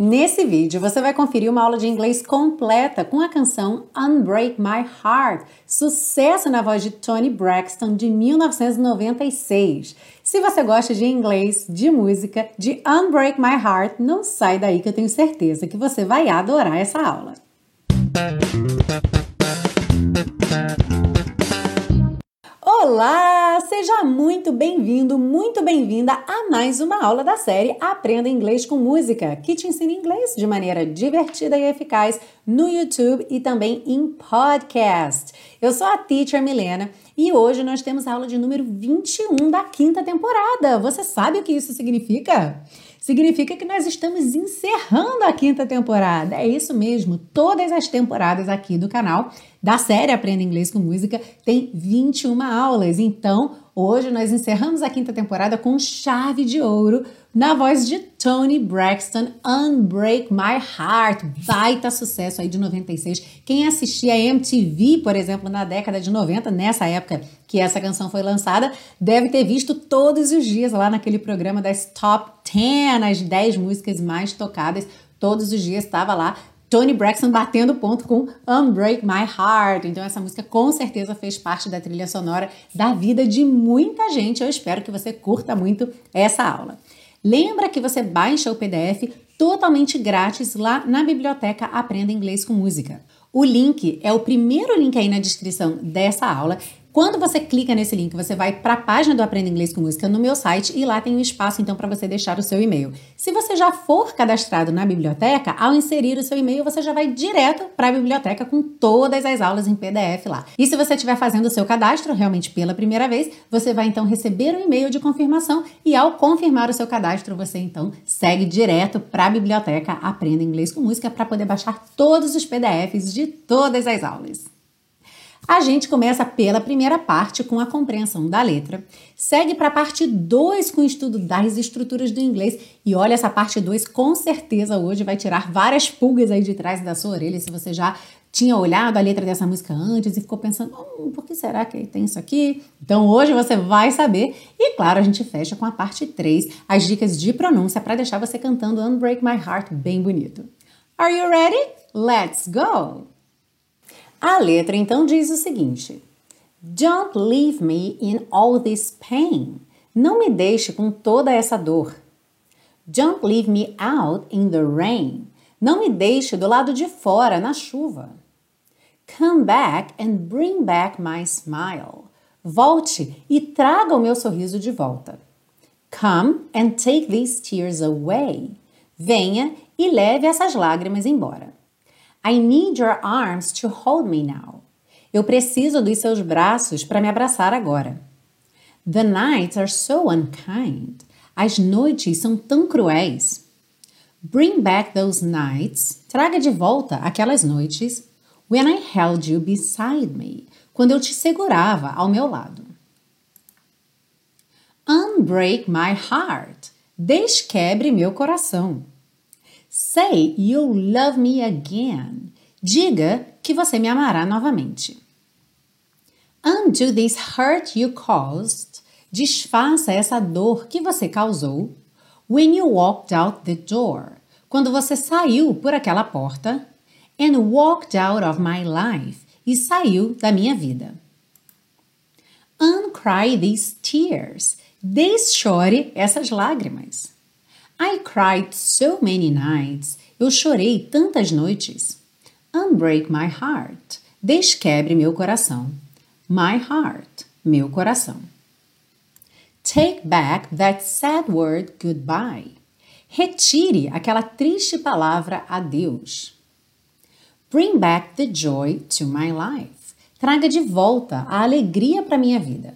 Nesse vídeo você vai conferir uma aula de inglês completa com a canção Unbreak My Heart, sucesso na voz de Tony Braxton de 1996. Se você gosta de inglês, de música, de Unbreak My Heart, não sai daí que eu tenho certeza que você vai adorar essa aula. Olá! Seja muito bem-vindo, muito bem-vinda a mais uma aula da série Aprenda Inglês com Música, que te ensina inglês de maneira divertida e eficaz no YouTube e também em podcast. Eu sou a Teacher Milena e hoje nós temos a aula de número 21 da quinta temporada. Você sabe o que isso significa? significa que nós estamos encerrando a quinta temporada. É isso mesmo, todas as temporadas aqui do canal da série Aprenda Inglês com Música tem 21 aulas. Então, hoje nós encerramos a quinta temporada com chave de ouro na voz de Tony Braxton, Unbreak My Heart, baita sucesso aí de 96. Quem assistia MTV, por exemplo, na década de 90, nessa época que essa canção foi lançada, deve ter visto todos os dias lá naquele programa das Top 10, as 10 músicas mais tocadas. Todos os dias estava lá Tony Braxton batendo ponto com Unbreak My Heart. Então essa música com certeza fez parte da trilha sonora da vida de muita gente. Eu espero que você curta muito essa aula. Lembra que você baixa o PDF totalmente grátis lá na biblioteca Aprenda Inglês com Música. O link é o primeiro link aí na descrição dessa aula quando você clica nesse link, você vai para a página do Aprenda Inglês com Música no meu site e lá tem um espaço então para você deixar o seu e-mail. Se você já for cadastrado na biblioteca, ao inserir o seu e-mail, você já vai direto para a biblioteca com todas as aulas em PDF lá. E se você estiver fazendo o seu cadastro realmente pela primeira vez, você vai então receber um e-mail de confirmação e ao confirmar o seu cadastro, você então segue direto para a biblioteca Aprenda Inglês com Música para poder baixar todos os PDFs de todas as aulas. A gente começa pela primeira parte com a compreensão da letra, segue para a parte 2 com o estudo das estruturas do inglês e olha essa parte 2 com certeza hoje vai tirar várias pulgas aí de trás da sua orelha se você já tinha olhado a letra dessa música antes e ficou pensando, hum, por que será que tem isso aqui? Então hoje você vai saber. E claro, a gente fecha com a parte 3, as dicas de pronúncia para deixar você cantando Unbreak My Heart bem bonito. Are you ready? Let's go! A letra então diz o seguinte: Don't leave me in all this pain. Não me deixe com toda essa dor. Don't leave me out in the rain. Não me deixe do lado de fora na chuva. Come back and bring back my smile. Volte e traga o meu sorriso de volta. Come and take these tears away. Venha e leve essas lágrimas embora. I need your arms to hold me now. Eu preciso dos seus braços para me abraçar agora. The nights are so unkind. As noites são tão cruéis. Bring back those nights. Traga de volta aquelas noites. When I held you beside me. Quando eu te segurava ao meu lado. Unbreak my heart. Desquebre meu coração. Say you'll love me again. Diga que você me amará novamente. Undo this hurt you caused. Desfaça essa dor que você causou. When you walked out the door. Quando você saiu por aquela porta. And walked out of my life. E saiu da minha vida. Uncry these tears. Deschore essas lágrimas. I cried so many nights. Eu chorei tantas noites. Unbreak my heart. Desquebre meu coração. My heart. Meu coração. Take back that sad word goodbye. Retire aquela triste palavra adeus. Bring back the joy to my life. Traga de volta a alegria para minha vida.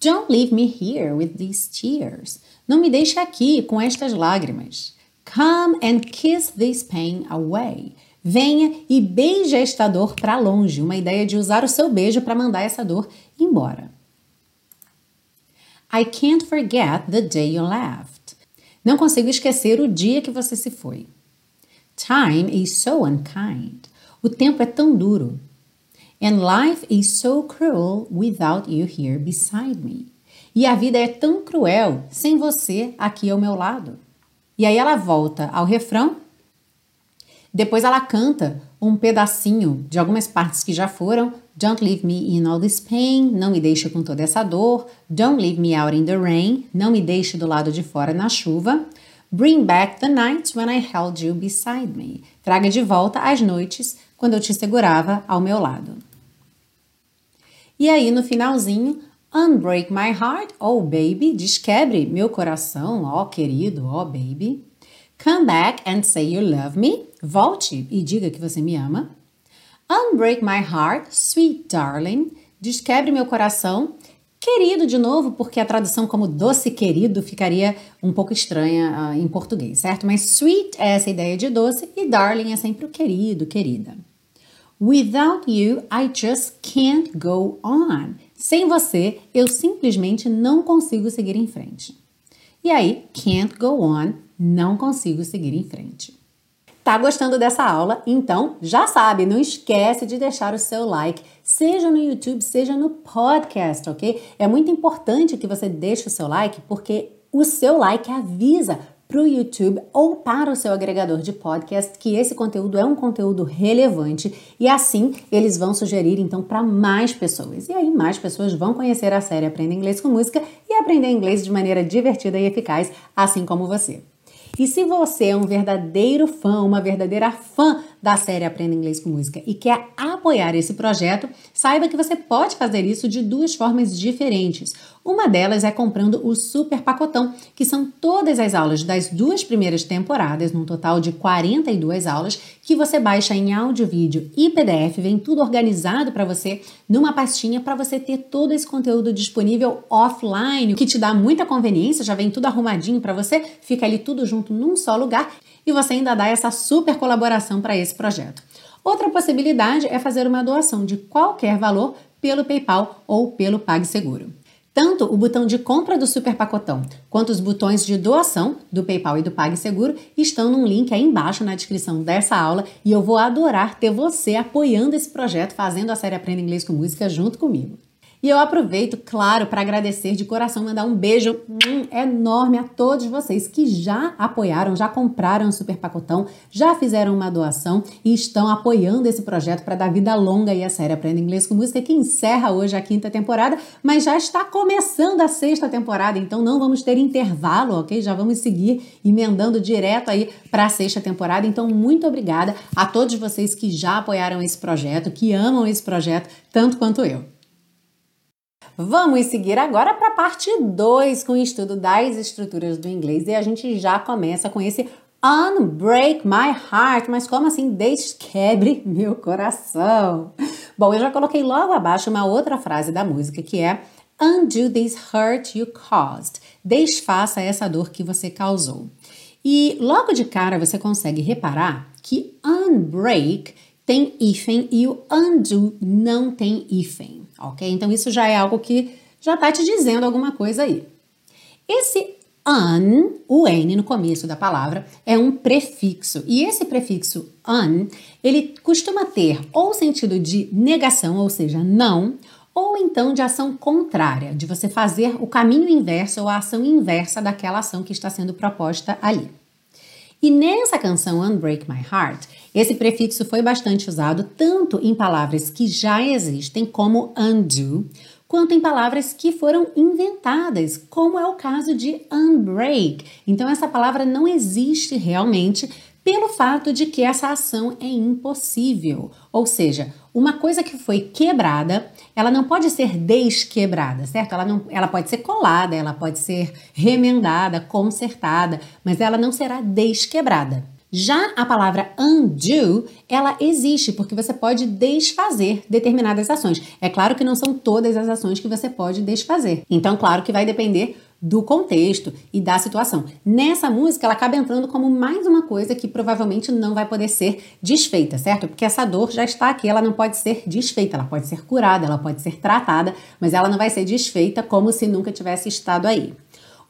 Don't leave me here with these tears. Não me deixe aqui com estas lágrimas. Come and kiss this pain away. Venha e beije esta dor para longe. Uma ideia de usar o seu beijo para mandar essa dor embora. I can't forget the day you left. Não consigo esquecer o dia que você se foi. Time is so unkind. O tempo é tão duro. And life is so cruel without you here beside me. E a vida é tão cruel sem você aqui ao meu lado. E aí ela volta ao refrão. Depois ela canta um pedacinho de algumas partes que já foram. Don't leave me in all this pain, não me deixe com toda essa dor. Don't leave me out in the rain, não me deixe do lado de fora na chuva. Bring back the nights when I held you beside me. Traga de volta as noites quando eu te segurava ao meu lado. E aí no finalzinho, Unbreak my heart, oh baby, desquebre meu coração, ó oh, querido, ó oh, baby. Come back and say you love me. Volte e diga que você me ama. Unbreak my heart, sweet darling. Desquebre meu coração, Querido de novo, porque a tradução como doce querido ficaria um pouco estranha uh, em português, certo? Mas sweet é essa ideia de doce e darling é sempre o querido, querida. Without you, I just can't go on. Sem você, eu simplesmente não consigo seguir em frente. E aí, can't go on, não consigo seguir em frente. Tá gostando dessa aula? Então, já sabe, não esquece de deixar o seu like, seja no YouTube, seja no podcast, ok? É muito importante que você deixe o seu like, porque o seu like avisa para o YouTube ou para o seu agregador de podcast que esse conteúdo é um conteúdo relevante e assim eles vão sugerir então para mais pessoas. E aí mais pessoas vão conhecer a série Aprenda Inglês com Música e aprender inglês de maneira divertida e eficaz, assim como você. E se você é um verdadeiro fã, uma verdadeira fã da série Aprenda Inglês com Música e quer apoiar esse projeto, saiba que você pode fazer isso de duas formas diferentes. Uma delas é comprando o Super Pacotão, que são todas as aulas das duas primeiras temporadas, num total de 42 aulas, que você baixa em áudio, vídeo e PDF, vem tudo organizado para você numa pastinha para você ter todo esse conteúdo disponível offline, que te dá muita conveniência, já vem tudo arrumadinho para você, fica ali tudo junto num só lugar e você ainda dá essa super colaboração para esse projeto. Outra possibilidade é fazer uma doação de qualquer valor pelo PayPal ou pelo PagSeguro. Tanto o botão de compra do Super Pacotão quanto os botões de doação do PayPal e do PagSeguro estão num link aí embaixo na descrição dessa aula e eu vou adorar ter você apoiando esse projeto, fazendo a série Aprenda Inglês com Música junto comigo. E eu aproveito, claro, para agradecer de coração, mandar um beijo hum, enorme a todos vocês que já apoiaram, já compraram o Super Pacotão, já fizeram uma doação e estão apoiando esse projeto para dar vida longa e a série Aprenda Inglês com Música, que encerra hoje a quinta temporada, mas já está começando a sexta temporada, então não vamos ter intervalo, ok? Já vamos seguir emendando direto aí para a sexta temporada. Então, muito obrigada a todos vocês que já apoiaram esse projeto, que amam esse projeto tanto quanto eu. Vamos seguir agora para a parte 2 com o estudo das estruturas do inglês e a gente já começa com esse Unbreak my heart, mas como assim desquebre meu coração? Bom, eu já coloquei logo abaixo uma outra frase da música que é Undo this hurt you caused. Desfaça essa dor que você causou. E logo de cara você consegue reparar que unbreak tem hífen e o undo não tem hífen ok? Então isso já é algo que já está te dizendo alguma coisa aí. Esse un, o n no começo da palavra, é um prefixo. E esse prefixo un, ele costuma ter ou sentido de negação, ou seja, não, ou então de ação contrária, de você fazer o caminho inverso ou a ação inversa daquela ação que está sendo proposta ali. E nessa canção Unbreak My Heart, esse prefixo foi bastante usado tanto em palavras que já existem, como undo, quanto em palavras que foram inventadas, como é o caso de unbreak. Então, essa palavra não existe realmente pelo fato de que essa ação é impossível. Ou seja, uma coisa que foi quebrada, ela não pode ser desquebrada, certo? Ela, não, ela pode ser colada, ela pode ser remendada, consertada, mas ela não será desquebrada. Já a palavra undo, ela existe porque você pode desfazer determinadas ações. É claro que não são todas as ações que você pode desfazer. Então, claro que vai depender do contexto e da situação. Nessa música, ela acaba entrando como mais uma coisa que provavelmente não vai poder ser desfeita, certo? Porque essa dor já está aqui, ela não pode ser desfeita, ela pode ser curada, ela pode ser tratada, mas ela não vai ser desfeita como se nunca tivesse estado aí.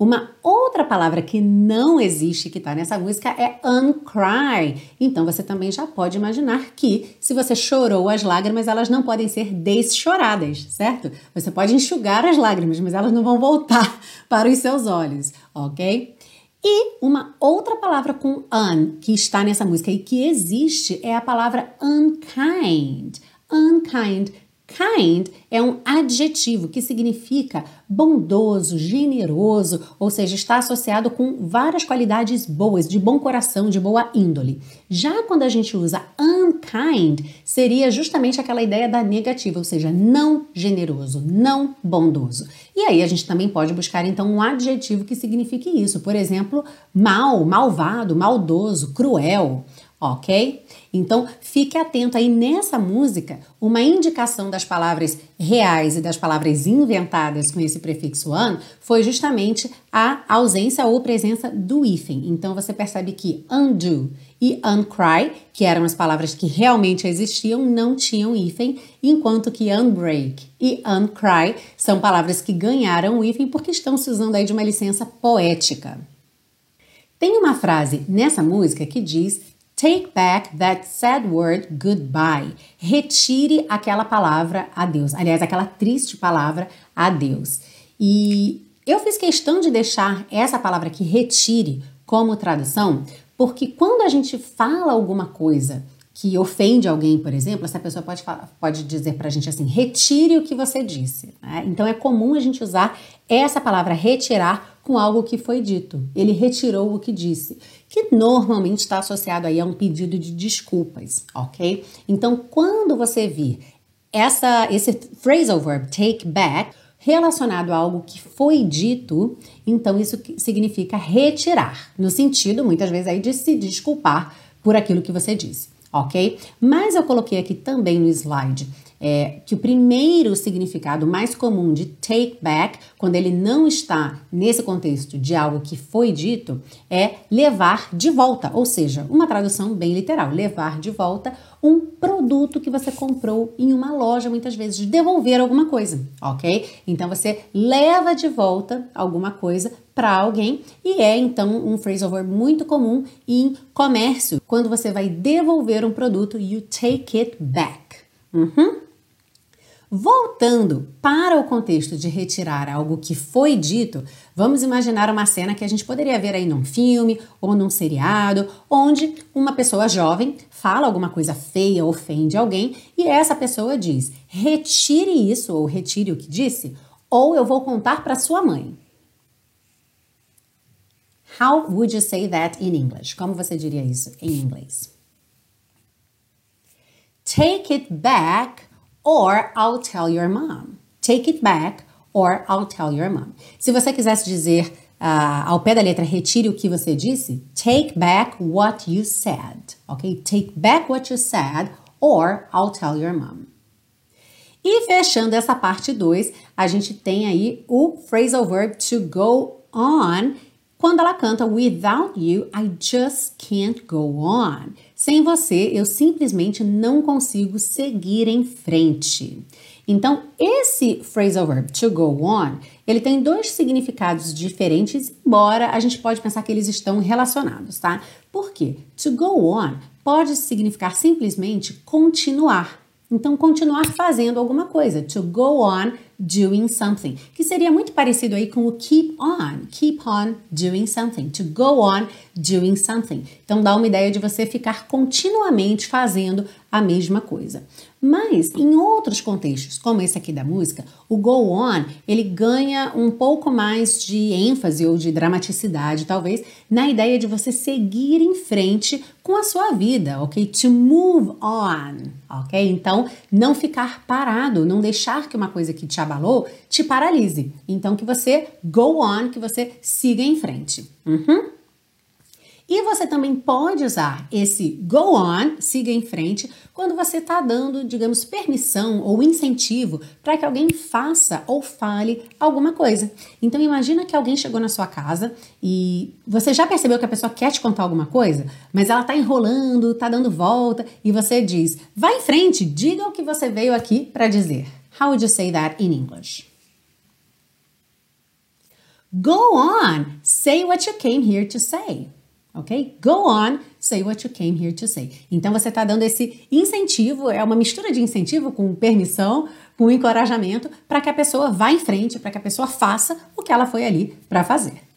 Uma outra palavra que não existe que está nessa música é uncry. Então você também já pode imaginar que se você chorou as lágrimas, elas não podem ser deschoradas, certo? Você pode enxugar as lágrimas, mas elas não vão voltar para os seus olhos, ok? E uma outra palavra com un que está nessa música e que existe é a palavra unkind. Unkind Kind é um adjetivo que significa bondoso, generoso, ou seja, está associado com várias qualidades boas, de bom coração, de boa índole. Já quando a gente usa unkind, seria justamente aquela ideia da negativa, ou seja, não generoso, não bondoso. E aí a gente também pode buscar então um adjetivo que signifique isso. Por exemplo, mal, malvado, maldoso, cruel ok? Então fique atento aí nessa música, uma indicação das palavras reais e das palavras inventadas com esse prefixo an foi justamente a ausência ou presença do hífen. Então você percebe que undo e uncry, que eram as palavras que realmente existiam, não tinham hífen, enquanto que unbreak e uncry são palavras que ganharam o hífen porque estão se usando aí de uma licença poética. Tem uma frase nessa música que diz Take back that sad word goodbye. Retire aquela palavra adeus. Aliás, aquela triste palavra adeus. E eu fiz questão de deixar essa palavra aqui, retire, como tradução, porque quando a gente fala alguma coisa que ofende alguém, por exemplo, essa pessoa pode, falar, pode dizer para a gente assim: retire o que você disse. Né? Então é comum a gente usar essa palavra retirar com algo que foi dito. Ele retirou o que disse, que normalmente está associado aí a um pedido de desculpas, ok? Então, quando você vir essa, esse phrasal verb take back relacionado a algo que foi dito, então isso significa retirar, no sentido, muitas vezes, aí de se desculpar por aquilo que você disse ok? Mas eu coloquei aqui também no slide é, que o primeiro significado mais comum de take back, quando ele não está nesse contexto de algo que foi dito, é levar de volta, ou seja, uma tradução bem literal, levar de volta um produto que você comprou em uma loja, muitas vezes, devolver alguma coisa, ok? Então você leva de volta alguma coisa para alguém e é então um phrasal verb muito comum em comércio, quando você vai devolver um produto, you take it back. Uhum. Voltando para o contexto de retirar algo que foi dito, vamos imaginar uma cena que a gente poderia ver aí num filme ou num seriado, onde uma pessoa jovem fala alguma coisa feia, ofende alguém e essa pessoa diz: retire isso ou retire o que disse, ou eu vou contar para sua mãe. How would you say that in English? Como você diria isso em inglês? Take it back or I'll tell your mom. Take it back or I'll tell your mom. Se você quisesse dizer uh, ao pé da letra, retire o que você disse, take back what you said, ok? Take back what you said or I'll tell your mom. E fechando essa parte 2, a gente tem aí o phrasal verb to go on, quando ela canta Without you, I just can't go on. Sem você, eu simplesmente não consigo seguir em frente. Então, esse phrasal verb to go on, ele tem dois significados diferentes, embora a gente pode pensar que eles estão relacionados, tá? Por quê? To go on pode significar simplesmente continuar. Então, continuar fazendo alguma coisa. To go on doing something, que seria muito parecido aí com o keep on, keep on doing something, to go on doing something. Então dá uma ideia de você ficar continuamente fazendo a mesma coisa. Mas em outros contextos, como esse aqui da música, o go on, ele ganha um pouco mais de ênfase ou de dramaticidade, talvez, na ideia de você seguir em frente com a sua vida, ok? To move on, ok? Então, não ficar parado, não deixar que uma coisa que te abalou te paralise. Então, que você go on, que você siga em frente. Uhum. E você também pode usar esse go on, siga em frente, quando você está dando, digamos, permissão ou incentivo para que alguém faça ou fale alguma coisa. Então imagina que alguém chegou na sua casa e você já percebeu que a pessoa quer te contar alguma coisa, mas ela está enrolando, está dando volta e você diz: "Vá em frente, diga o que você veio aqui para dizer". How would you say that in English? Go on, say what you came here to say ok? Go on, say what you came here to say. Então você está dando esse incentivo, é uma mistura de incentivo com permissão, com encorajamento, para que a pessoa vá em frente, para que a pessoa faça o que ela foi ali para fazer.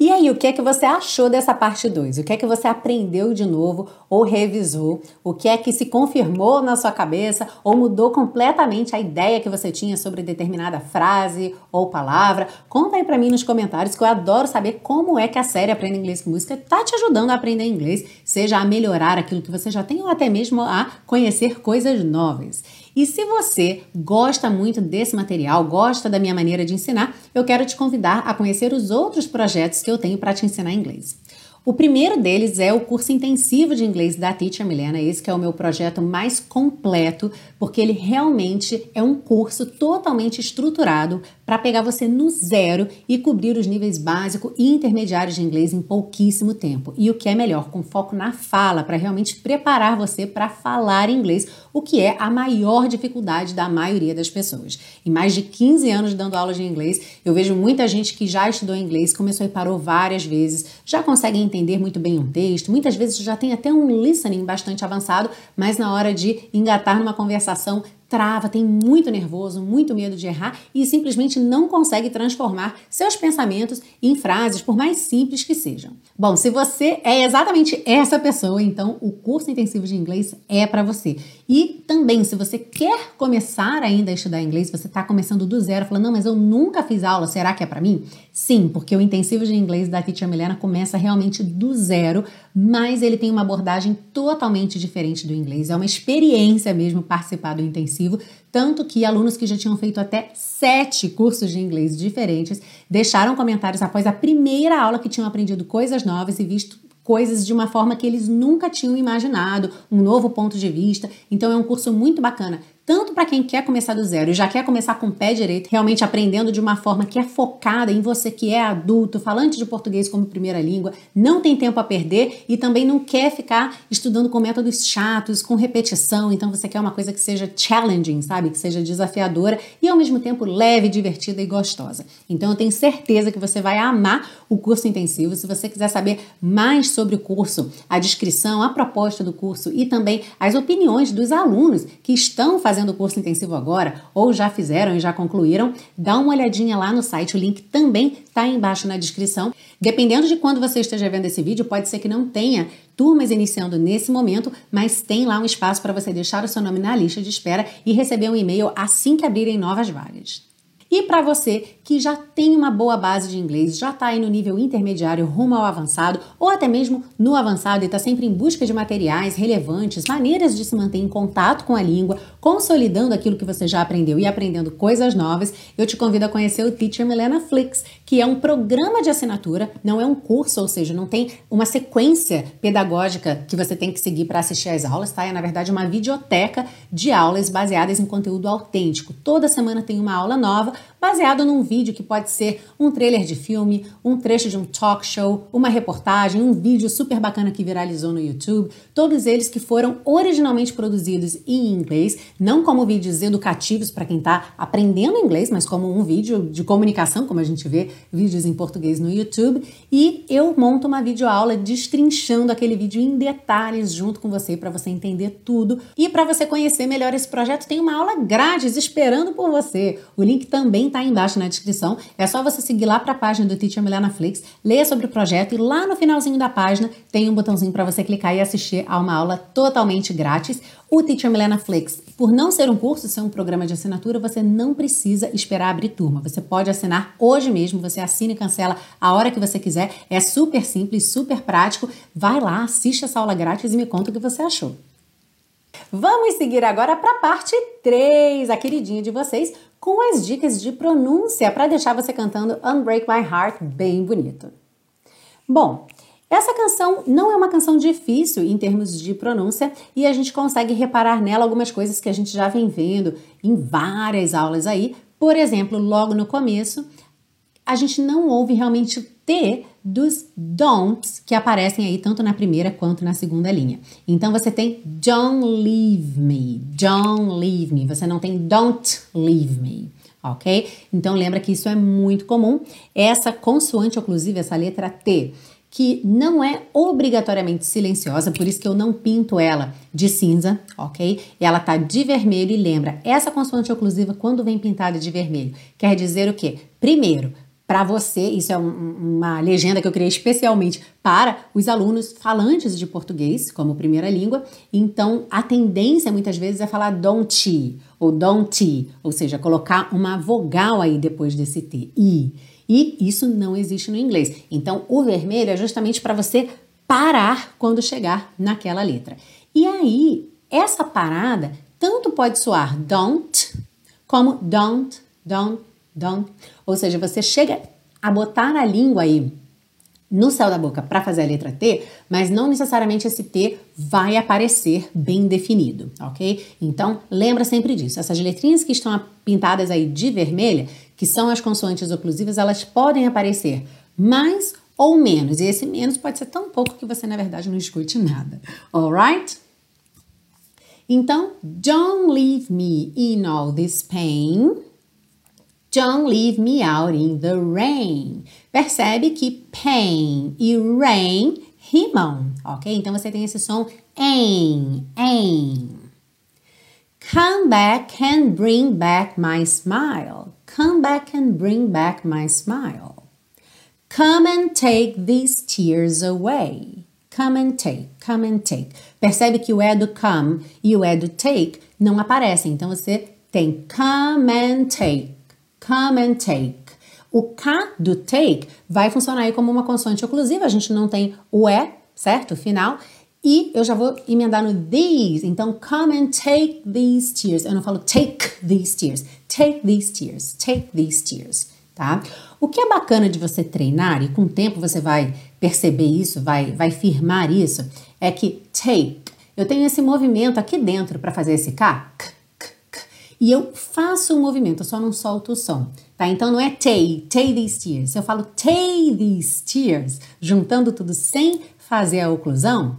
E aí, o que é que você achou dessa parte 2? O que é que você aprendeu de novo ou revisou? O que é que se confirmou na sua cabeça ou mudou completamente a ideia que você tinha sobre determinada frase ou palavra? Conta aí para mim nos comentários que eu adoro saber como é que a série Aprenda Inglês com Música tá te ajudando a aprender inglês, seja a melhorar aquilo que você já tem ou até mesmo a conhecer coisas novas. E se você gosta muito desse material, gosta da minha maneira de ensinar, eu quero te convidar a conhecer os outros projetos que eu tenho para te ensinar inglês. O primeiro deles é o curso intensivo de inglês da Teacher Milena, esse que é o meu projeto mais completo, porque ele realmente é um curso totalmente estruturado para pegar você no zero e cobrir os níveis básico e intermediários de inglês em pouquíssimo tempo. E o que é melhor, com foco na fala, para realmente preparar você para falar inglês, o que é a maior dificuldade da maioria das pessoas. Em mais de 15 anos dando aulas de inglês, eu vejo muita gente que já estudou inglês, começou e parou várias vezes, já consegue entender muito bem um texto, muitas vezes já tem até um listening bastante avançado, mas na hora de engatar numa conversação trava, tem muito nervoso, muito medo de errar e simplesmente não consegue transformar seus pensamentos em frases, por mais simples que sejam. Bom, se você é exatamente essa pessoa, então o curso intensivo de inglês é para você. E também, se você quer começar ainda a estudar inglês, você está começando do zero, falando, não, mas eu nunca fiz aula, será que é para mim? Sim, porque o intensivo de inglês da Teacher Milena começa realmente do zero, mas ele tem uma abordagem totalmente diferente do inglês. É uma experiência mesmo participar do intensivo, tanto que alunos que já tinham feito até sete cursos de inglês diferentes deixaram comentários após a primeira aula que tinham aprendido coisas novas e visto coisas de uma forma que eles nunca tinham imaginado, um novo ponto de vista. Então é um curso muito bacana tanto para quem quer começar do zero e já quer começar com o pé direito, realmente aprendendo de uma forma que é focada em você que é adulto, falante de português como primeira língua, não tem tempo a perder e também não quer ficar estudando com métodos chatos, com repetição, então você quer uma coisa que seja challenging, sabe? Que seja desafiadora e ao mesmo tempo leve, divertida e gostosa. Então eu tenho certeza que você vai amar o curso intensivo. Se você quiser saber mais sobre o curso, a descrição, a proposta do curso e também as opiniões dos alunos que estão fazendo fazendo o curso intensivo agora ou já fizeram e já concluíram, dá uma olhadinha lá no site, o link também está embaixo na descrição. Dependendo de quando você esteja vendo esse vídeo, pode ser que não tenha turmas iniciando nesse momento, mas tem lá um espaço para você deixar o seu nome na lista de espera e receber um e-mail assim que abrirem novas vagas. E para você que já tem uma boa base de inglês, já está aí no nível intermediário rumo ao avançado, ou até mesmo no avançado e está sempre em busca de materiais relevantes, maneiras de se manter em contato com a língua, consolidando aquilo que você já aprendeu e aprendendo coisas novas, eu te convido a conhecer o Teacher Milena Flix, que é um programa de assinatura, não é um curso, ou seja, não tem uma sequência pedagógica que você tem que seguir para assistir às aulas, tá? É na verdade uma videoteca de aulas baseadas em conteúdo autêntico. Toda semana tem uma aula nova baseado num vídeo que pode ser um trailer de filme, um trecho de um talk show, uma reportagem, um vídeo super bacana que viralizou no YouTube, todos eles que foram originalmente produzidos em inglês, não como vídeos educativos para quem está aprendendo inglês, mas como um vídeo de comunicação, como a gente vê vídeos em português no YouTube, e eu monto uma videoaula destrinchando aquele vídeo em detalhes junto com você para você entender tudo e para você conhecer melhor esse projeto, tem uma aula grátis esperando por você. O link também está embaixo na descrição. É só você seguir lá para a página do Teacher Milena Flix, ler sobre o projeto e lá no finalzinho da página tem um botãozinho para você clicar e assistir a uma aula totalmente grátis. O Teacher Milena Flix, por não ser um curso, ser um programa de assinatura, você não precisa esperar abrir turma. Você pode assinar hoje mesmo, você assina e cancela a hora que você quiser. É super simples, super prático. Vai lá, assiste essa aula grátis e me conta o que você achou. Vamos seguir agora para a parte 3, a queridinha de vocês, com as dicas de pronúncia para deixar você cantando Unbreak My Heart bem bonito. Bom, essa canção não é uma canção difícil em termos de pronúncia e a gente consegue reparar nela algumas coisas que a gente já vem vendo em várias aulas aí. Por exemplo, logo no começo, a gente não ouve realmente o T dos don'ts que aparecem aí tanto na primeira quanto na segunda linha. Então você tem don't leave me, don't leave me. Você não tem don't leave me, ok? Então lembra que isso é muito comum. Essa consoante oclusiva, essa letra T, que não é obrigatoriamente silenciosa, por isso que eu não pinto ela de cinza, ok? Ela tá de vermelho e lembra, essa consoante oclusiva, quando vem pintada de vermelho, quer dizer o quê? Primeiro, para você, isso é um, uma legenda que eu criei especialmente para os alunos falantes de português como primeira língua. Então, a tendência muitas vezes é falar don't ou don't, ou seja, colocar uma vogal aí depois desse T, I. E isso não existe no inglês. Então, o vermelho é justamente para você parar quando chegar naquela letra. E aí, essa parada tanto pode soar don't como don't, don't, don't. Ou seja, você chega a botar a língua aí no céu da boca para fazer a letra T, mas não necessariamente esse T vai aparecer bem definido, ok? Então, lembra sempre disso. Essas letrinhas que estão pintadas aí de vermelha, que são as consoantes oclusivas, elas podem aparecer mais ou menos. E esse menos pode ser tão pouco que você, na verdade, não escute nada. Alright? Então, don't leave me in all this pain. Don't leave me out in the rain. Percebe que pain e rain rimam, ok? Então você tem esse som em, em. Come back and bring back my smile. Come back and bring back my smile. Come and take these tears away. Come and take, come and take. Percebe que o é do come e o é do take não aparecem. Então você tem come and take, come and take. O K do take vai funcionar aí como uma consoante oclusiva. A gente não tem o é, certo? Final. E eu já vou emendar no these. Então, come and take these tears. Eu não falo take these tears. Take these tears. Take these tears tá? O que é bacana de você treinar, e com o tempo você vai perceber isso, vai, vai firmar isso, é que take, eu tenho esse movimento aqui dentro para fazer esse k, e eu faço o movimento, eu só não solto o som, tá? Então não é tay, tay these tears. Se eu falo tay these tears, juntando tudo sem fazer a oclusão,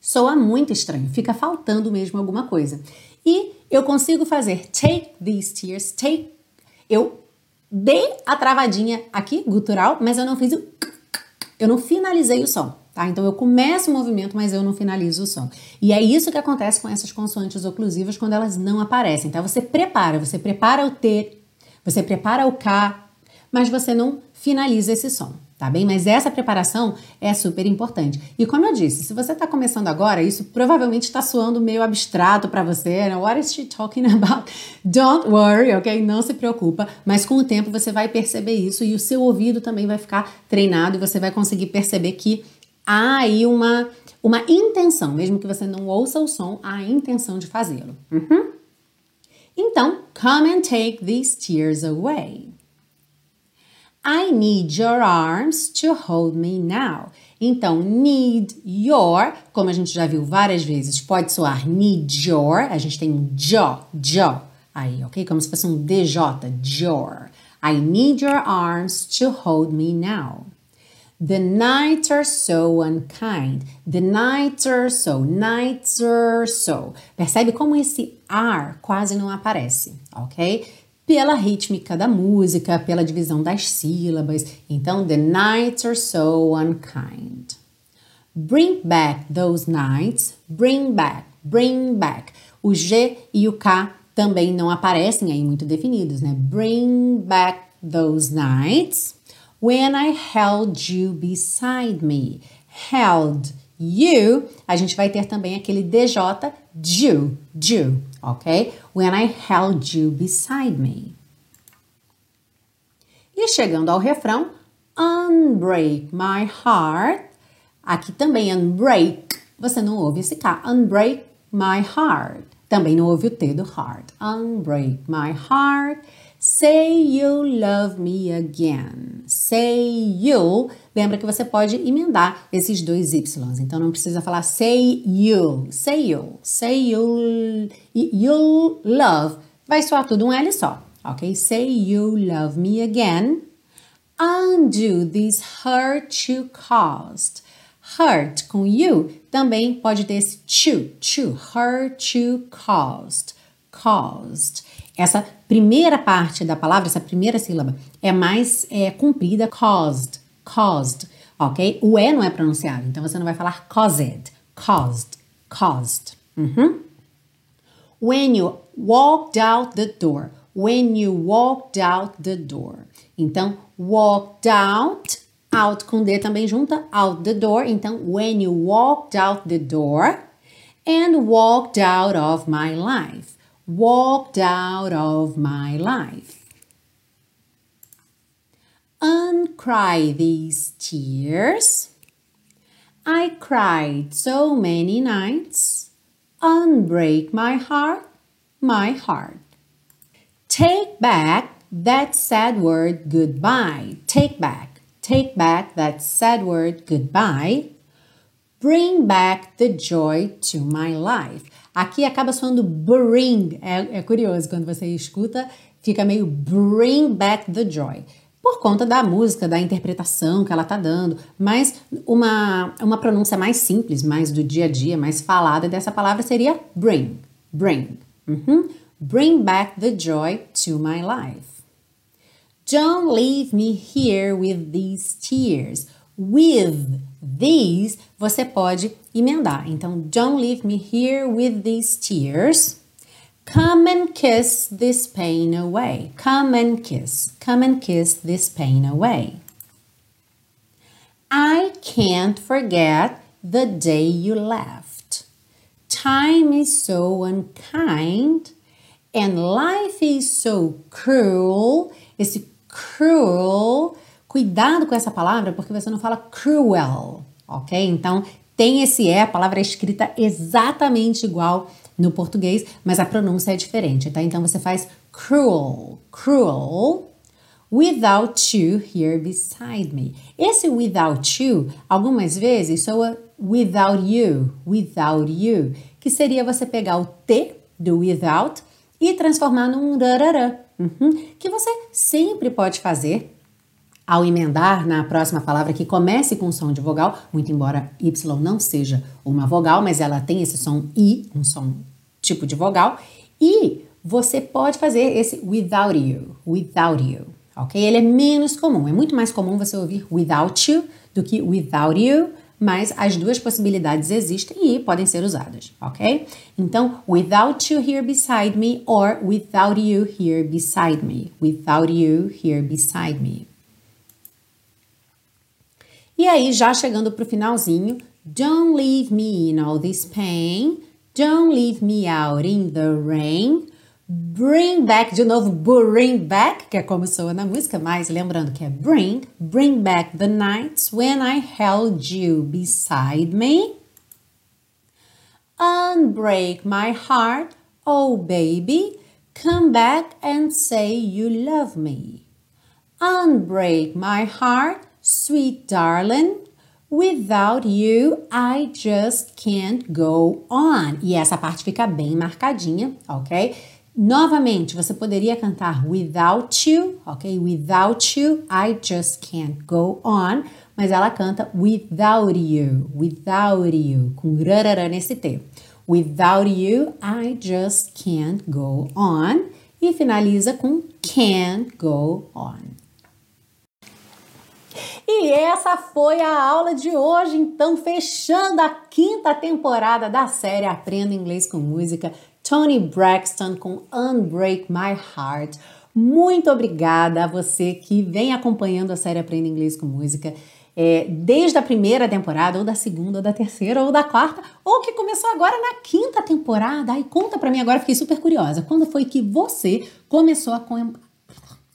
soa muito estranho, fica faltando mesmo alguma coisa. E eu consigo fazer take these tears, take, eu dei a travadinha aqui, gutural, mas eu não fiz o. Eu não finalizei o som, tá? Então eu começo o movimento, mas eu não finalizo o som. E é isso que acontece com essas consoantes oclusivas quando elas não aparecem, tá? Você prepara, você prepara o T, você prepara o K, mas você não finaliza esse som tá bem? Mas essa preparação é super importante. E como eu disse, se você está começando agora, isso provavelmente está soando meio abstrato para você, né? What is she talking about? Don't worry, ok? Não se preocupa, mas com o tempo você vai perceber isso e o seu ouvido também vai ficar treinado e você vai conseguir perceber que há aí uma, uma intenção, mesmo que você não ouça o som, há a intenção de fazê-lo. Uhum. Então, come and take these tears away. I need your arms to hold me now. Então, need your, como a gente já viu várias vezes, pode soar need your, a gente tem um jo, jo aí, ok? Como se fosse um DJ, your. I need your arms to hold me now. The nights are so unkind. The nights are so, nights are so. Percebe como esse are quase não aparece, ok? pela rítmica da música, pela divisão das sílabas. Então, the nights are so unkind. Bring back those nights. Bring back, bring back. O G e o K também não aparecem aí muito definidos, né? Bring back those nights when I held you beside me. Held you, a gente vai ter também aquele DJ, you, you, ok? When I held you beside me. E chegando ao refrão, unbreak my heart. Aqui também unbreak, você não ouve esse K. Unbreak my heart. Também não ouve o T do heart. Unbreak my heart. Say you love me again. Say you. Lembra que você pode emendar esses dois Ys. Então não precisa falar say you. Say you. Say you. You love. Vai soar tudo um L só. Ok? Say you love me again. Undo this hurt you caused. Hurt com you também pode ter esse to. To. Hurt you caused. Caused. Essa primeira parte da palavra, essa primeira sílaba, é mais é, comprida, caused, caused, ok? O E não é pronunciado, então você não vai falar caused, caused, caused. Uhum. When you walked out the door. when you walked out the door. Então, walked out, out com D também junta, out the door. Então, when you walked out the door and walked out of my life. Walked out of my life. Uncry these tears. I cried so many nights. Unbreak my heart, my heart. Take back that sad word goodbye. Take back. Take back that sad word goodbye. Bring back the joy to my life. Aqui acaba soando bring. É, é curioso, quando você escuta, fica meio bring back the joy por conta da música, da interpretação que ela tá dando, mas uma, uma pronúncia mais simples, mais do dia a dia, mais falada dessa palavra seria bring, bring. Uhum. Bring back the joy to my life. Don't leave me here with these tears. With these, você pode emendar. Então, don't leave me here with these tears. Come and kiss this pain away. Come and kiss. Come and kiss this pain away. I can't forget the day you left. Time is so unkind and life is so cruel. Esse cruel, cuidado com essa palavra porque você não fala cruel, ok? Então tem esse é, a palavra é escrita exatamente igual no português, mas a pronúncia é diferente, tá? Então você faz cruel, cruel, without you here beside me. Esse without you, algumas vezes soa without you, without you, que seria você pegar o T do without e transformar num rarará, uhum, que você sempre pode fazer ao emendar na próxima palavra que comece com som de vogal, muito embora Y não seja uma vogal, mas ela tem esse som I, um som tipo de vogal, e você pode fazer esse without you, without you, ok? Ele é menos comum, é muito mais comum você ouvir without you do que without you, mas as duas possibilidades existem e podem ser usadas, ok? Então, without you here beside me or without you here beside me, without you here beside me. E aí, já chegando para o finalzinho, don't leave me in all this pain, don't leave me out in the rain, bring back, de novo, bring back, que é como soa na música, mas lembrando que é bring, bring back the nights when I held you beside me, unbreak my heart, oh baby, come back and say you love me. Unbreak my heart, Sweet darling, without you I just can't go on. E essa parte fica bem marcadinha, ok? Novamente, você poderia cantar without you, ok? Without you I just can't go on. Mas ela canta without you, without you, com grarará nesse T. Without you I just can't go on. E finaliza com can't go on. E essa foi a aula de hoje, então fechando a quinta temporada da série Aprenda Inglês com Música, Tony Braxton com Unbreak My Heart. Muito obrigada a você que vem acompanhando a série Aprenda Inglês com Música. É, desde a primeira temporada, ou da segunda, ou da terceira, ou da quarta, ou que começou agora na quinta temporada. Aí conta pra mim agora, fiquei super curiosa. Quando foi que você começou a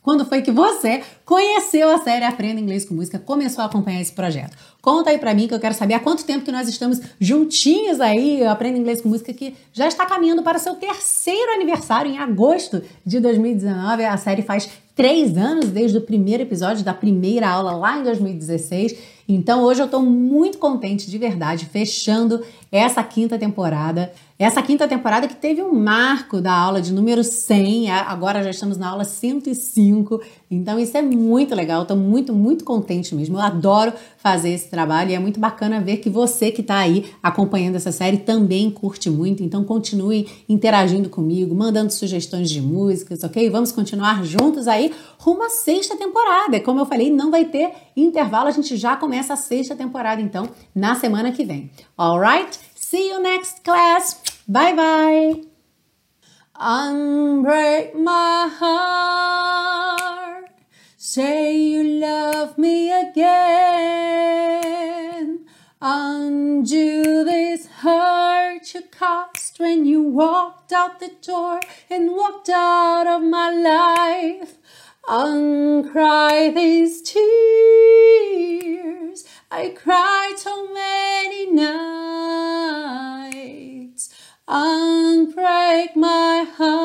quando foi que você conheceu a série Aprenda Inglês com Música, começou a acompanhar esse projeto? Conta aí pra mim que eu quero saber há quanto tempo que nós estamos juntinhos aí, Aprenda Inglês com Música, que já está caminhando para seu terceiro aniversário em agosto de 2019. A série faz três anos desde o primeiro episódio da primeira aula lá em 2016. Então hoje eu estou muito contente de verdade, fechando essa quinta temporada. Essa quinta temporada que teve um marco da aula de número 100, agora já estamos na aula 105, então isso é muito legal, estou muito, muito contente mesmo. Eu adoro fazer esse trabalho e é muito bacana ver que você que está aí acompanhando essa série também curte muito, então continue interagindo comigo, mandando sugestões de músicas, ok? Vamos continuar juntos aí rumo à sexta temporada. Como eu falei, não vai ter intervalo, a gente já começa a sexta temporada então na semana que vem. Alright? See you next class. Bye bye. Unbreak my heart. Say you love me again. Undo this hurt you caused when you walked out the door and walked out of my life. Uncry these tears I cried so many nights. Unbreak my heart,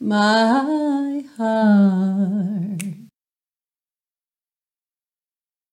my heart.